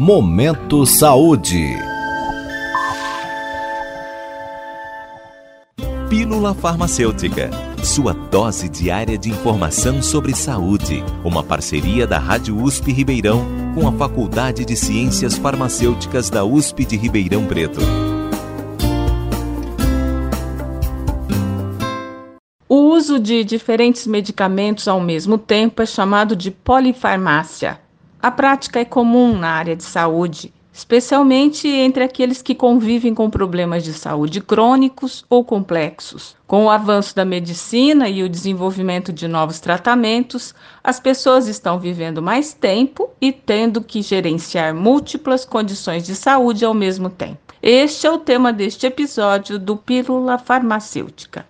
Momento Saúde. Pílula Farmacêutica. Sua dose diária de informação sobre saúde. Uma parceria da Rádio USP Ribeirão com a Faculdade de Ciências Farmacêuticas da USP de Ribeirão Preto. O uso de diferentes medicamentos ao mesmo tempo é chamado de polifarmácia. A prática é comum na área de saúde, especialmente entre aqueles que convivem com problemas de saúde crônicos ou complexos. Com o avanço da medicina e o desenvolvimento de novos tratamentos, as pessoas estão vivendo mais tempo e tendo que gerenciar múltiplas condições de saúde ao mesmo tempo. Este é o tema deste episódio do Pílula Farmacêutica.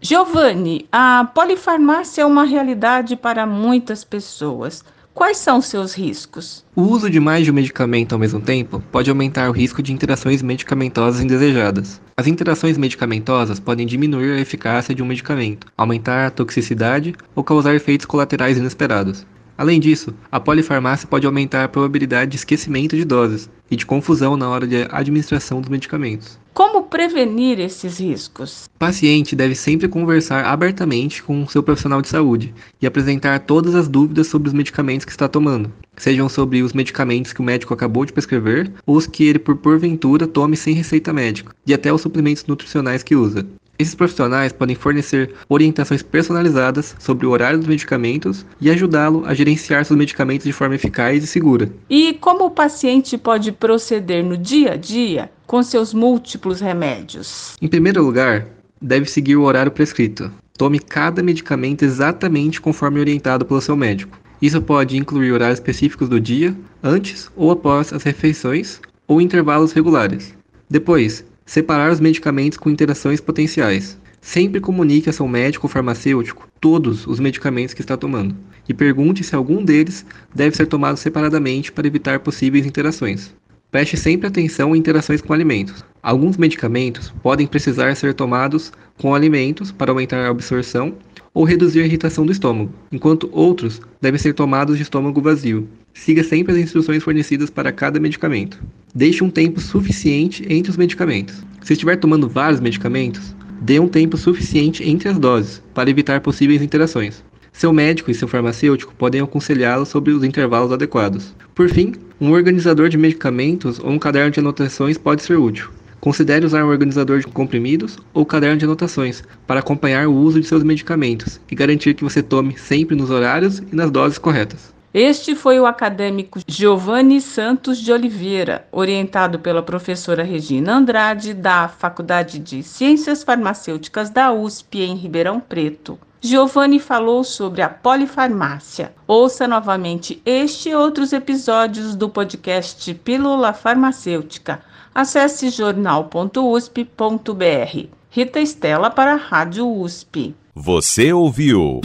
Giovanni, a polifarmácia é uma realidade para muitas pessoas. Quais são seus riscos? O uso de mais de um medicamento ao mesmo tempo pode aumentar o risco de interações medicamentosas indesejadas. As interações medicamentosas podem diminuir a eficácia de um medicamento, aumentar a toxicidade ou causar efeitos colaterais inesperados. Além disso, a polifarmácia pode aumentar a probabilidade de esquecimento de doses e de confusão na hora de administração dos medicamentos. Como prevenir esses riscos? O paciente deve sempre conversar abertamente com o seu profissional de saúde e apresentar todas as dúvidas sobre os medicamentos que está tomando, sejam sobre os medicamentos que o médico acabou de prescrever ou os que ele por porventura tome sem receita médica, e até os suplementos nutricionais que usa. Esses profissionais podem fornecer orientações personalizadas sobre o horário dos medicamentos e ajudá-lo a gerenciar seus medicamentos de forma eficaz e segura. E como o paciente pode proceder no dia a dia com seus múltiplos remédios? Em primeiro lugar, deve seguir o horário prescrito. Tome cada medicamento exatamente conforme orientado pelo seu médico. Isso pode incluir horários específicos do dia, antes ou após as refeições, ou intervalos regulares. Depois, Separar os medicamentos com interações potenciais. Sempre comunique a seu médico ou farmacêutico todos os medicamentos que está tomando e pergunte se algum deles deve ser tomado separadamente para evitar possíveis interações. Preste sempre atenção em interações com alimentos. Alguns medicamentos podem precisar ser tomados com alimentos para aumentar a absorção ou reduzir a irritação do estômago, enquanto outros devem ser tomados de estômago vazio. Siga sempre as instruções fornecidas para cada medicamento. Deixe um tempo suficiente entre os medicamentos. Se estiver tomando vários medicamentos, dê um tempo suficiente entre as doses para evitar possíveis interações. Seu médico e seu farmacêutico podem aconselhá-lo sobre os intervalos adequados. Por fim, um organizador de medicamentos ou um caderno de anotações pode ser útil. Considere usar um organizador de comprimidos ou caderno de anotações para acompanhar o uso de seus medicamentos e garantir que você tome sempre nos horários e nas doses corretas. Este foi o acadêmico Giovanni Santos de Oliveira, orientado pela professora Regina Andrade, da Faculdade de Ciências Farmacêuticas da USP, em Ribeirão Preto. Giovanni falou sobre a polifarmácia. Ouça novamente este e outros episódios do podcast Pílula Farmacêutica. Acesse jornal.usp.br. Rita Estela para a Rádio USP. Você ouviu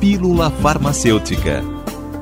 Pílula Farmacêutica